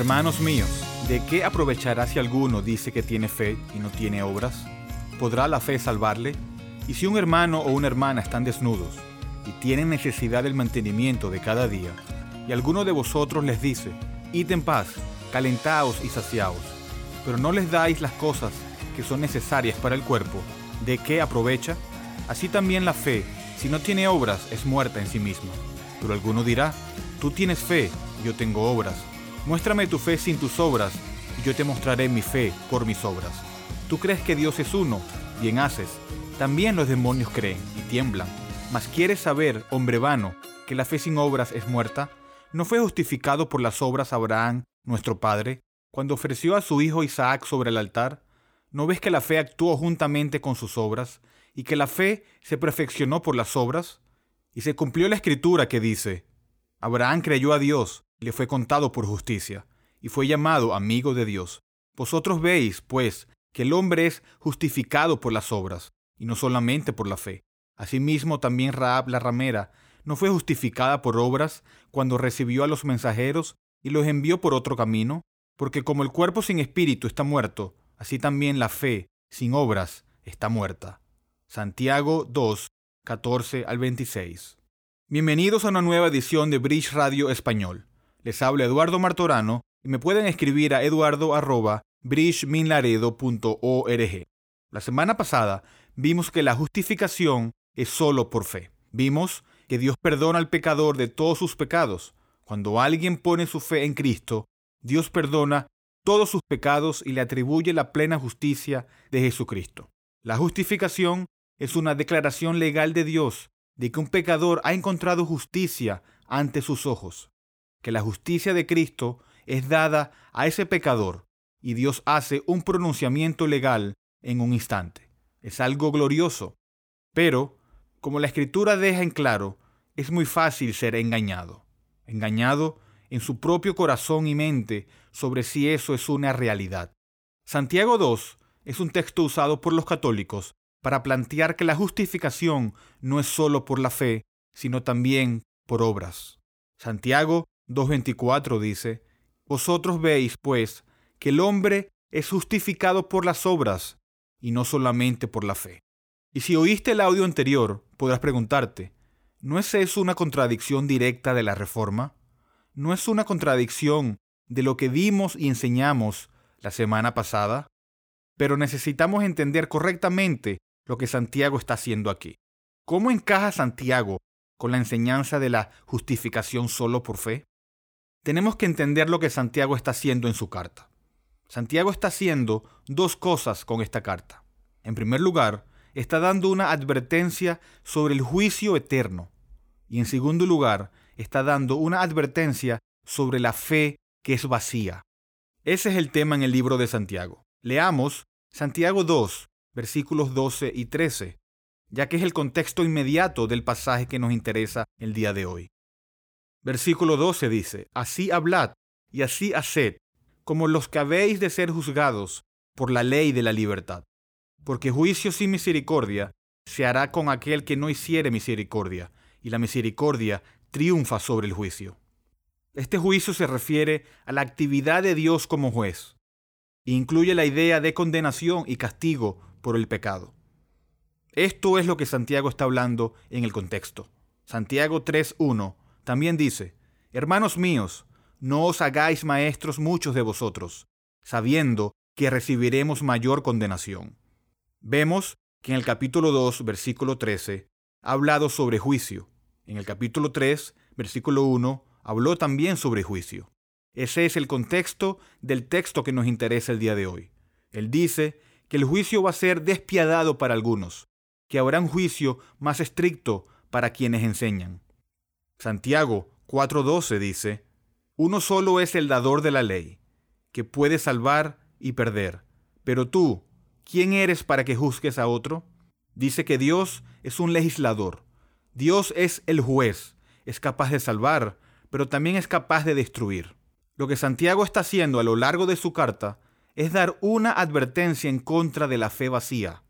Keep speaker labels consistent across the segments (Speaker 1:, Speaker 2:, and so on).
Speaker 1: Hermanos míos, ¿de qué aprovechará si alguno dice que tiene fe y no tiene obras? ¿Podrá la fe salvarle? Y si un hermano o una hermana están desnudos y tienen necesidad del mantenimiento de cada día, y alguno de vosotros les dice, id en paz, calentaos y saciaos, pero no les dais las cosas que son necesarias para el cuerpo, ¿de qué aprovecha? Así también la fe, si no tiene obras, es muerta en sí misma. Pero alguno dirá, tú tienes fe, yo tengo obras. Muéstrame tu fe sin tus obras, y yo te mostraré mi fe por mis obras. Tú crees que Dios es uno, bien haces. También los demonios creen y tiemblan. Mas quieres saber, hombre vano, que la fe sin obras es muerta? ¿No fue justificado por las obras Abraham, nuestro padre, cuando ofreció a su hijo Isaac sobre el altar? ¿No ves que la fe actuó juntamente con sus obras y que la fe se perfeccionó por las obras? Y se cumplió la escritura que dice, Abraham creyó a Dios, le fue contado por justicia, y fue llamado amigo de Dios. Vosotros veis, pues, que el hombre es justificado por las obras, y no solamente por la fe. Asimismo también Raab la ramera no fue justificada por obras cuando recibió a los mensajeros y los envió por otro camino, porque como el cuerpo sin espíritu está muerto, así también la fe sin obras está muerta. Santiago 2, 14 al 26. Bienvenidos a una nueva edición de Bridge Radio Español. Les habla Eduardo Martorano y me pueden escribir a eduardo.bridgeminlaredo.org. La semana pasada vimos que la justificación es solo por fe. Vimos que Dios perdona al pecador de todos sus pecados. Cuando alguien pone su fe en Cristo, Dios perdona todos sus pecados y le atribuye la plena justicia de Jesucristo. La justificación es una declaración legal de Dios de que un pecador ha encontrado justicia ante sus ojos, que la justicia de Cristo es dada a ese pecador y Dios hace un pronunciamiento legal en un instante. Es algo glorioso, pero, como la escritura deja en claro, es muy fácil ser engañado. Engañado en su propio corazón y mente sobre si eso es una realidad. Santiago 2 es un texto usado por los católicos para plantear que la justificación no es sólo por la fe, sino también por obras. Santiago 2.24 dice, Vosotros veis, pues, que el hombre es justificado por las obras y no solamente por la fe. Y si oíste el audio anterior, podrás preguntarte, ¿no es eso una contradicción directa de la Reforma? ¿No es una contradicción de lo que vimos y enseñamos la semana pasada? Pero necesitamos entender correctamente lo que Santiago está haciendo aquí. ¿Cómo encaja Santiago con la enseñanza de la justificación solo por fe? Tenemos que entender lo que Santiago está haciendo en su carta. Santiago está haciendo dos cosas con esta carta. En primer lugar, está dando una advertencia sobre el juicio eterno. Y en segundo lugar, está dando una advertencia sobre la fe que es vacía. Ese es el tema en el libro de Santiago. Leamos Santiago 2, versículos 12 y 13, ya que es el contexto inmediato del pasaje que nos interesa el día de hoy. Versículo 12 dice, Así hablad y así haced, como los que habéis de ser juzgados por la ley de la libertad. Porque juicio sin misericordia se hará con aquel que no hiciere misericordia, y la misericordia triunfa sobre el juicio. Este juicio se refiere a la actividad de Dios como juez. E incluye la idea de condenación y castigo por el pecado. Esto es lo que Santiago está hablando en el contexto. Santiago 3.1 también dice, Hermanos míos, no os hagáis maestros muchos de vosotros, sabiendo que recibiremos mayor condenación. Vemos que en el capítulo 2, versículo 13, ha hablado sobre juicio. En el capítulo 3, versículo 1, habló también sobre juicio. Ese es el contexto del texto que nos interesa el día de hoy. Él dice que el juicio va a ser despiadado para algunos, que habrá un juicio más estricto para quienes enseñan. Santiago 4:12 dice, Uno solo es el dador de la ley, que puede salvar y perder. Pero tú, ¿quién eres para que juzgues a otro? Dice que Dios es un legislador. Dios es el juez, es capaz de salvar, pero también es capaz de destruir. Lo que Santiago está haciendo a lo largo de su carta es dar una advertencia en contra de la fe vacía.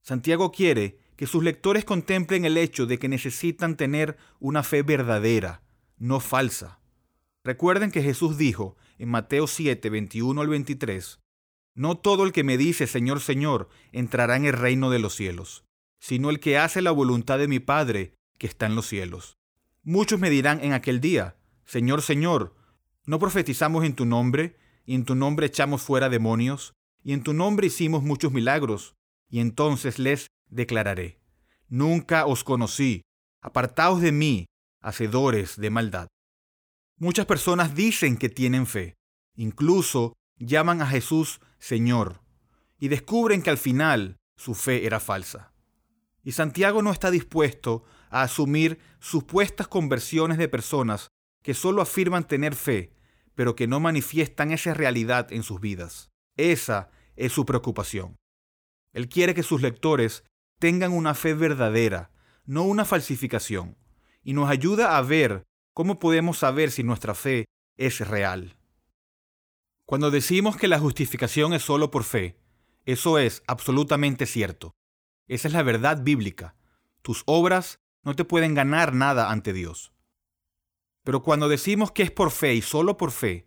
Speaker 1: Santiago quiere que sus lectores contemplen el hecho de que necesitan tener una fe verdadera, no falsa. Recuerden que Jesús dijo en Mateo 7, 21 al 23, no todo el que me dice Señor, Señor entrará en el reino de los cielos, sino el que hace la voluntad de mi Padre que está en los cielos. Muchos me dirán en aquel día, Señor, Señor, ¿no profetizamos en tu nombre, y en tu nombre echamos fuera demonios, y en tu nombre hicimos muchos milagros? Y entonces les declararé, Nunca os conocí, apartaos de mí, hacedores de maldad. Muchas personas dicen que tienen fe, incluso llaman a Jesús Señor, y descubren que al final su fe era falsa. Y Santiago no está dispuesto a asumir supuestas conversiones de personas que solo afirman tener fe, pero que no manifiestan esa realidad en sus vidas. Esa es su preocupación. Él quiere que sus lectores tengan una fe verdadera, no una falsificación, y nos ayuda a ver cómo podemos saber si nuestra fe es real. Cuando decimos que la justificación es solo por fe, eso es absolutamente cierto. Esa es la verdad bíblica. Tus obras no te pueden ganar nada ante Dios. Pero cuando decimos que es por fe y solo por fe,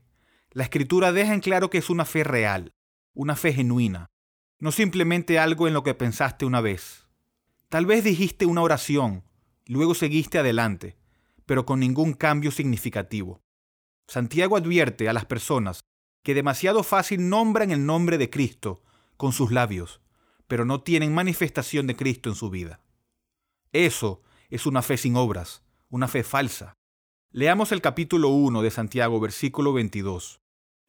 Speaker 1: la escritura deja en claro que es una fe real, una fe genuina, no simplemente algo en lo que pensaste una vez. Tal vez dijiste una oración, luego seguiste adelante, pero con ningún cambio significativo. Santiago advierte a las personas que demasiado fácil nombran el nombre de Cristo con sus labios, pero no tienen manifestación de Cristo en su vida. Eso es una fe sin obras, una fe falsa. Leamos el capítulo 1 de Santiago, versículo 22.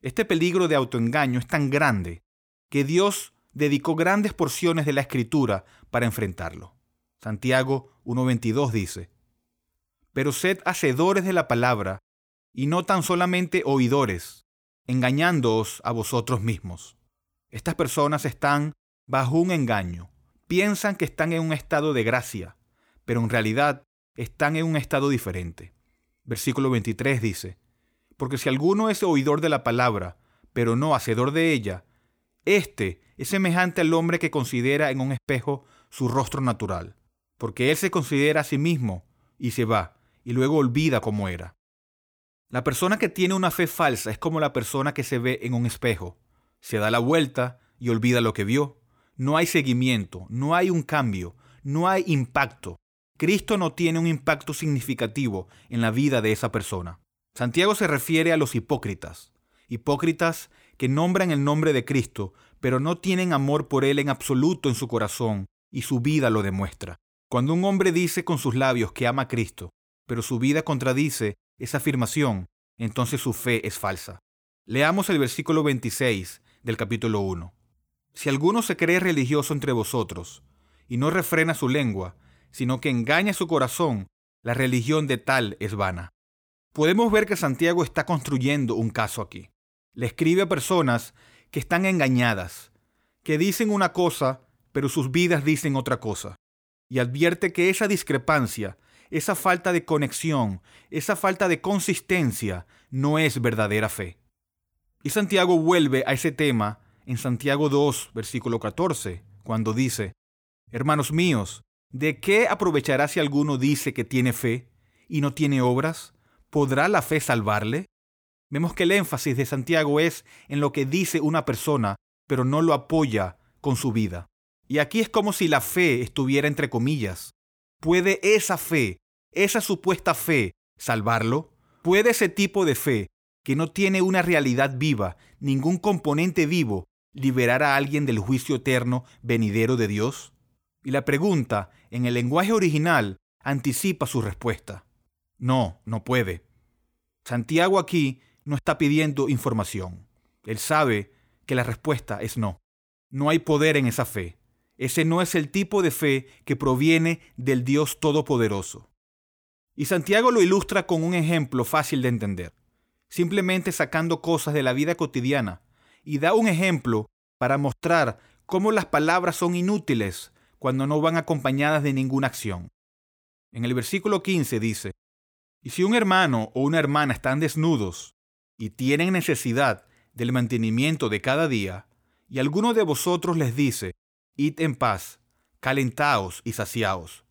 Speaker 1: Este peligro de autoengaño es tan grande que Dios dedicó grandes porciones de la escritura para enfrentarlo. Santiago 1.22 dice, Pero sed hacedores de la palabra, y no tan solamente oidores, engañándoos a vosotros mismos. Estas personas están bajo un engaño. Piensan que están en un estado de gracia, pero en realidad están en un estado diferente. Versículo 23 dice, Porque si alguno es oidor de la palabra, pero no hacedor de ella, éste es semejante al hombre que considera en un espejo su rostro natural, porque él se considera a sí mismo y se va, y luego olvida cómo era. La persona que tiene una fe falsa es como la persona que se ve en un espejo. Se da la vuelta y olvida lo que vio. No hay seguimiento, no hay un cambio, no hay impacto. Cristo no tiene un impacto significativo en la vida de esa persona. Santiago se refiere a los hipócritas, hipócritas que nombran el nombre de Cristo, pero no tienen amor por Él en absoluto en su corazón, y su vida lo demuestra. Cuando un hombre dice con sus labios que ama a Cristo, pero su vida contradice esa afirmación, entonces su fe es falsa. Leamos el versículo 26 del capítulo 1. Si alguno se cree religioso entre vosotros y no refrena su lengua, sino que engaña su corazón, la religión de tal es vana. Podemos ver que Santiago está construyendo un caso aquí. Le escribe a personas que están engañadas, que dicen una cosa, pero sus vidas dicen otra cosa. Y advierte que esa discrepancia, esa falta de conexión, esa falta de consistencia, no es verdadera fe. Y Santiago vuelve a ese tema en Santiago 2, versículo 14, cuando dice, Hermanos míos, ¿de qué aprovechará si alguno dice que tiene fe y no tiene obras? ¿Podrá la fe salvarle? Vemos que el énfasis de Santiago es en lo que dice una persona, pero no lo apoya con su vida. Y aquí es como si la fe estuviera entre comillas. ¿Puede esa fe, esa supuesta fe, salvarlo? ¿Puede ese tipo de fe, que no tiene una realidad viva, ningún componente vivo, liberar a alguien del juicio eterno venidero de Dios? Y la pregunta, en el lenguaje original, anticipa su respuesta. No, no puede. Santiago aquí no está pidiendo información. Él sabe que la respuesta es no. No hay poder en esa fe. Ese no es el tipo de fe que proviene del Dios Todopoderoso. Y Santiago lo ilustra con un ejemplo fácil de entender, simplemente sacando cosas de la vida cotidiana y da un ejemplo para mostrar cómo las palabras son inútiles cuando no van acompañadas de ninguna acción. En el versículo 15 dice, Y si un hermano o una hermana están desnudos y tienen necesidad del mantenimiento de cada día, y alguno de vosotros les dice, Id en paz, calentaos y saciaos,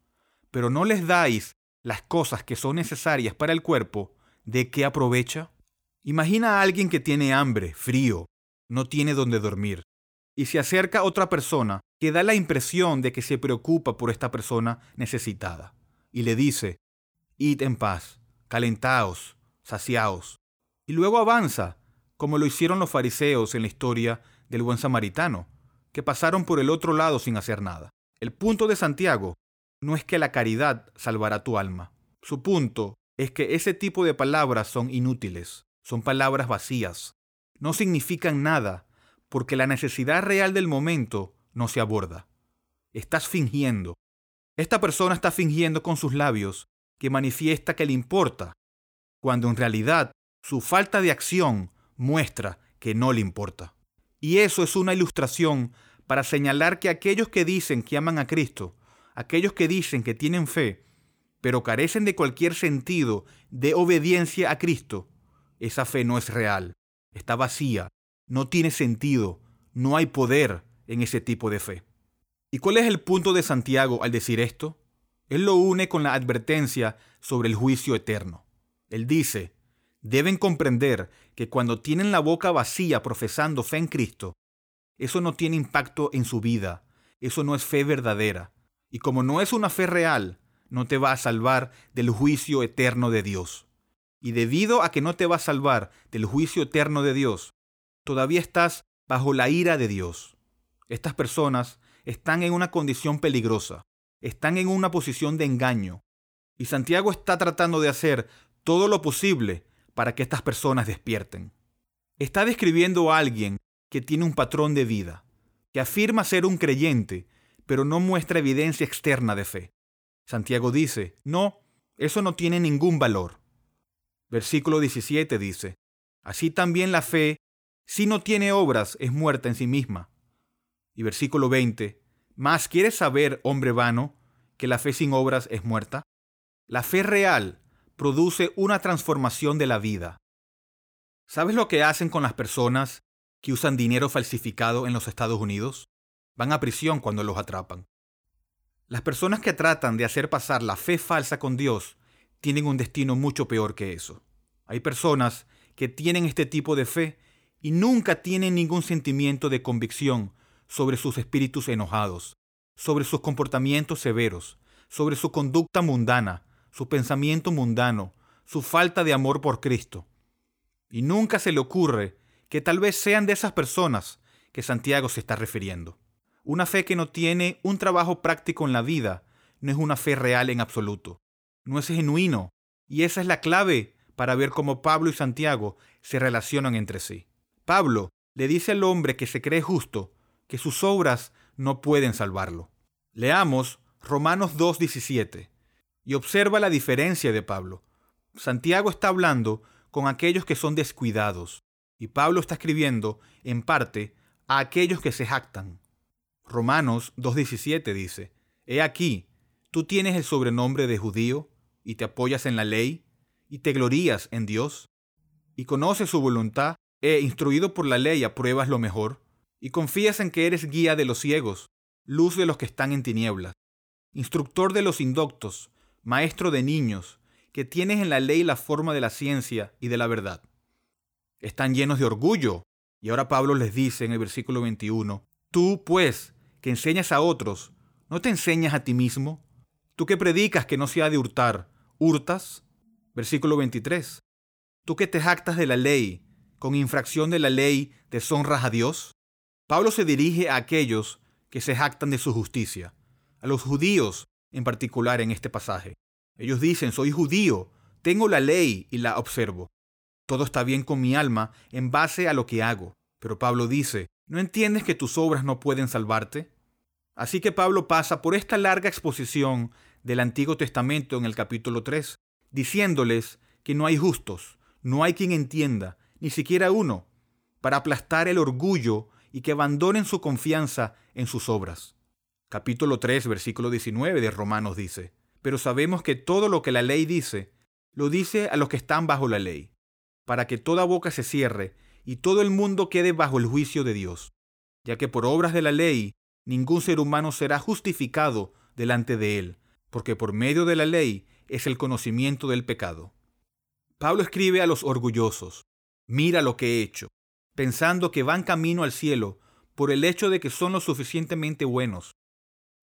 Speaker 1: pero no les dais las cosas que son necesarias para el cuerpo, ¿de qué aprovecha? Imagina a alguien que tiene hambre, frío, no tiene donde dormir, y se acerca otra persona que da la impresión de que se preocupa por esta persona necesitada, y le dice, id en paz, calentaos, saciaos, y luego avanza, como lo hicieron los fariseos en la historia del buen samaritano, que pasaron por el otro lado sin hacer nada. El punto de Santiago no es que la caridad salvará tu alma. Su punto es que ese tipo de palabras son inútiles, son palabras vacías, no significan nada, porque la necesidad real del momento no se aborda. Estás fingiendo. Esta persona está fingiendo con sus labios que manifiesta que le importa, cuando en realidad su falta de acción muestra que no le importa. Y eso es una ilustración para señalar que aquellos que dicen que aman a Cristo, aquellos que dicen que tienen fe, pero carecen de cualquier sentido de obediencia a Cristo, esa fe no es real, está vacía, no tiene sentido, no hay poder en ese tipo de fe. ¿Y cuál es el punto de Santiago al decir esto? Él lo une con la advertencia sobre el juicio eterno. Él dice, deben comprender que cuando tienen la boca vacía profesando fe en Cristo, eso no tiene impacto en su vida, eso no es fe verdadera. Y como no es una fe real, no te va a salvar del juicio eterno de Dios. Y debido a que no te va a salvar del juicio eterno de Dios, todavía estás bajo la ira de Dios. Estas personas están en una condición peligrosa, están en una posición de engaño. Y Santiago está tratando de hacer todo lo posible para que estas personas despierten. Está describiendo a alguien que tiene un patrón de vida, que afirma ser un creyente, pero no muestra evidencia externa de fe. Santiago dice, no, eso no tiene ningún valor. Versículo 17 dice, así también la fe, si no tiene obras, es muerta en sí misma. Y versículo 20, ¿más quieres saber, hombre vano, que la fe sin obras es muerta? La fe real produce una transformación de la vida. ¿Sabes lo que hacen con las personas que usan dinero falsificado en los Estados Unidos? Van a prisión cuando los atrapan. Las personas que tratan de hacer pasar la fe falsa con Dios tienen un destino mucho peor que eso. Hay personas que tienen este tipo de fe y nunca tienen ningún sentimiento de convicción sobre sus espíritus enojados, sobre sus comportamientos severos, sobre su conducta mundana, su pensamiento mundano, su falta de amor por Cristo. Y nunca se le ocurre que tal vez sean de esas personas que Santiago se está refiriendo. Una fe que no tiene un trabajo práctico en la vida no es una fe real en absoluto. No es genuino. Y esa es la clave para ver cómo Pablo y Santiago se relacionan entre sí. Pablo le dice al hombre que se cree justo que sus obras no pueden salvarlo. Leamos Romanos 2.17 y observa la diferencia de Pablo. Santiago está hablando con aquellos que son descuidados y Pablo está escribiendo en parte a aquellos que se jactan. Romanos 2.17 dice, He aquí, tú tienes el sobrenombre de judío y te apoyas en la ley y te glorías en Dios y conoces su voluntad e instruido por la ley apruebas lo mejor y confías en que eres guía de los ciegos, luz de los que están en tinieblas, instructor de los indoctos, maestro de niños, que tienes en la ley la forma de la ciencia y de la verdad. Están llenos de orgullo. Y ahora Pablo les dice en el versículo 21, Tú, pues, que enseñas a otros, ¿no te enseñas a ti mismo? Tú que predicas que no se ha de hurtar, ¿hurtas? Versículo 23, Tú que te jactas de la ley, con infracción de la ley, deshonras a Dios. Pablo se dirige a aquellos que se jactan de su justicia, a los judíos en particular en este pasaje. Ellos dicen, soy judío, tengo la ley y la observo. Todo está bien con mi alma en base a lo que hago. Pero Pablo dice, ¿no entiendes que tus obras no pueden salvarte? Así que Pablo pasa por esta larga exposición del Antiguo Testamento en el capítulo 3, diciéndoles que no hay justos, no hay quien entienda, ni siquiera uno, para aplastar el orgullo y que abandonen su confianza en sus obras. Capítulo 3, versículo 19 de Romanos dice, pero sabemos que todo lo que la ley dice, lo dice a los que están bajo la ley, para que toda boca se cierre y todo el mundo quede bajo el juicio de Dios, ya que por obras de la ley ningún ser humano será justificado delante de él, porque por medio de la ley es el conocimiento del pecado. Pablo escribe a los orgullosos, Mira lo que he hecho, pensando que van camino al cielo por el hecho de que son lo suficientemente buenos.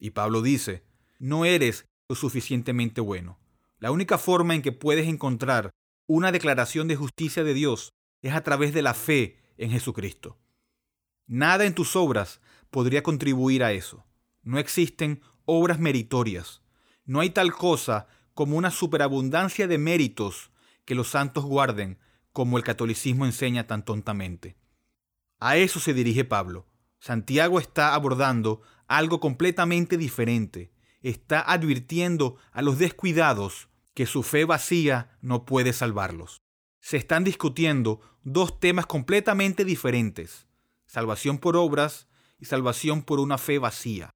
Speaker 1: Y Pablo dice, no eres lo suficientemente bueno. La única forma en que puedes encontrar una declaración de justicia de Dios es a través de la fe en Jesucristo. Nada en tus obras podría contribuir a eso. No existen obras meritorias. No hay tal cosa como una superabundancia de méritos que los santos guarden, como el catolicismo enseña tan tontamente. A eso se dirige Pablo. Santiago está abordando algo completamente diferente. Está advirtiendo a los descuidados que su fe vacía no puede salvarlos. Se están discutiendo dos temas completamente diferentes, salvación por obras y salvación por una fe vacía.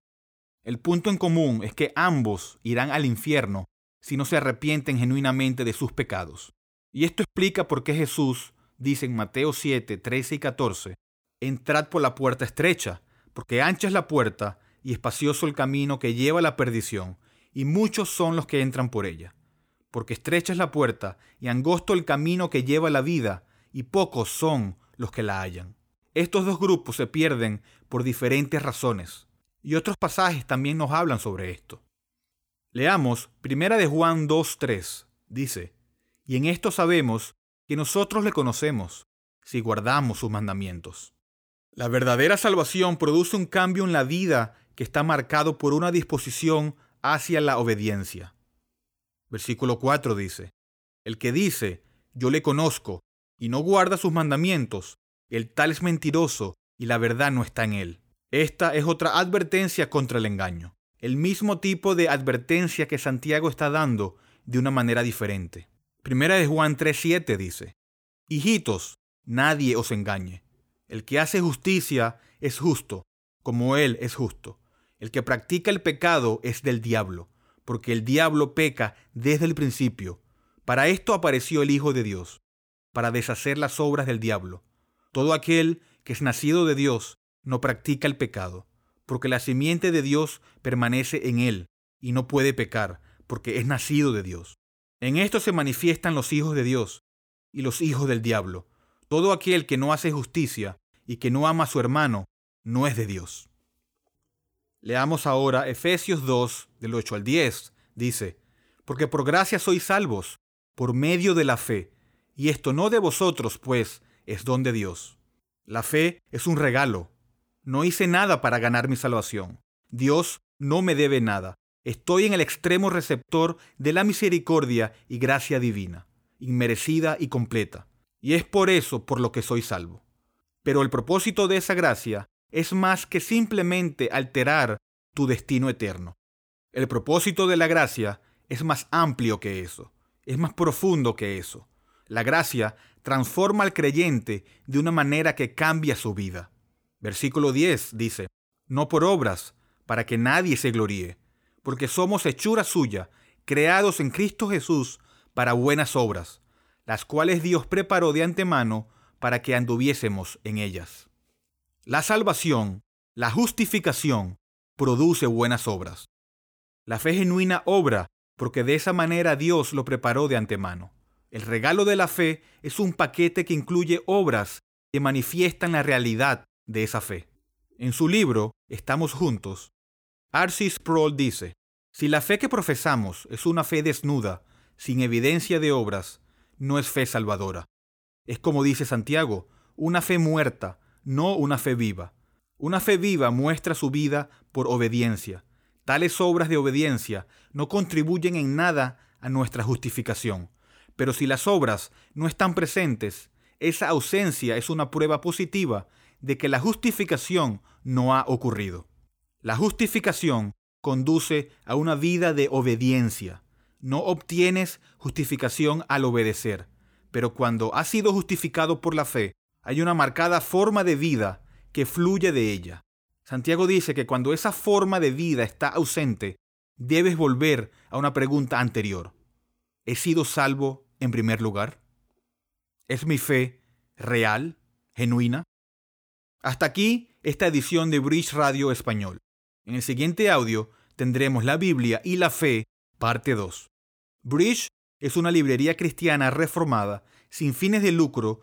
Speaker 1: El punto en común es que ambos irán al infierno si no se arrepienten genuinamente de sus pecados. Y esto explica por qué Jesús dice en Mateo 7, 13 y 14, entrad por la puerta estrecha, porque ancha es la puerta y espacioso el camino que lleva a la perdición, y muchos son los que entran por ella. Porque estrecha es la puerta y angosto el camino que lleva a la vida, y pocos son los que la hallan. Estos dos grupos se pierden por diferentes razones, y otros pasajes también nos hablan sobre esto. Leamos Primera de Juan 2:3. Dice, "Y en esto sabemos que nosotros le conocemos, si guardamos sus mandamientos." La verdadera salvación produce un cambio en la vida que está marcado por una disposición hacia la obediencia. Versículo 4 dice, El que dice, yo le conozco, y no guarda sus mandamientos, el tal es mentiroso, y la verdad no está en él. Esta es otra advertencia contra el engaño, el mismo tipo de advertencia que Santiago está dando de una manera diferente. Primera de Juan 3:7 dice, Hijitos, nadie os engañe. El que hace justicia es justo, como él es justo. El que practica el pecado es del diablo, porque el diablo peca desde el principio. Para esto apareció el Hijo de Dios, para deshacer las obras del diablo. Todo aquel que es nacido de Dios no practica el pecado, porque la simiente de Dios permanece en él, y no puede pecar, porque es nacido de Dios. En esto se manifiestan los hijos de Dios y los hijos del diablo. Todo aquel que no hace justicia y que no ama a su hermano, no es de Dios. Leamos ahora Efesios 2, del 8 al 10. Dice, porque por gracia sois salvos, por medio de la fe, y esto no de vosotros, pues, es don de Dios. La fe es un regalo. No hice nada para ganar mi salvación. Dios no me debe nada. Estoy en el extremo receptor de la misericordia y gracia divina, inmerecida y completa. Y es por eso por lo que soy salvo. Pero el propósito de esa gracia es más que simplemente alterar tu destino eterno. El propósito de la gracia es más amplio que eso, es más profundo que eso. La gracia transforma al creyente de una manera que cambia su vida. Versículo 10 dice, no por obras, para que nadie se gloríe, porque somos hechura suya, creados en Cristo Jesús para buenas obras, las cuales Dios preparó de antemano para que anduviésemos en ellas. La salvación, la justificación, produce buenas obras. La fe genuina obra porque de esa manera Dios lo preparó de antemano. El regalo de la fe es un paquete que incluye obras que manifiestan la realidad de esa fe. En su libro Estamos juntos, Arcis Sproul dice, si la fe que profesamos es una fe desnuda, sin evidencia de obras, no es fe salvadora. Es como dice Santiago, una fe muerta, no una fe viva. Una fe viva muestra su vida por obediencia. Tales obras de obediencia no contribuyen en nada a nuestra justificación. Pero si las obras no están presentes, esa ausencia es una prueba positiva de que la justificación no ha ocurrido. La justificación conduce a una vida de obediencia. No obtienes justificación al obedecer, pero cuando has sido justificado por la fe, hay una marcada forma de vida que fluye de ella. Santiago dice que cuando esa forma de vida está ausente, debes volver a una pregunta anterior. ¿He sido salvo en primer lugar? ¿Es mi fe real, genuina? Hasta aquí esta edición de Bridge Radio Español. En el siguiente audio tendremos la Biblia y la fe, parte 2. Bridge es una librería cristiana reformada sin fines de lucro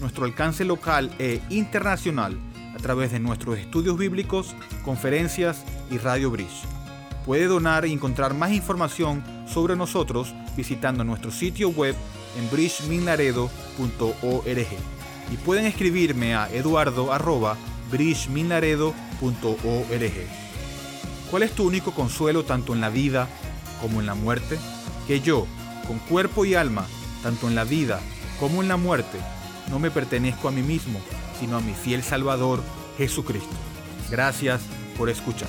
Speaker 1: nuestro alcance local e internacional a través de nuestros estudios bíblicos, conferencias y Radio Bridge. Puede donar y encontrar más información sobre nosotros visitando nuestro sitio web en bridgeminlaredo.org y pueden escribirme a eduardo.bridgeminlaredo.org. ¿Cuál es tu único consuelo tanto en la vida como en la muerte? Que yo, con cuerpo y alma, tanto en la vida como en la muerte, no me pertenezco a mí mismo, sino a mi fiel Salvador, Jesucristo. Gracias por escuchar.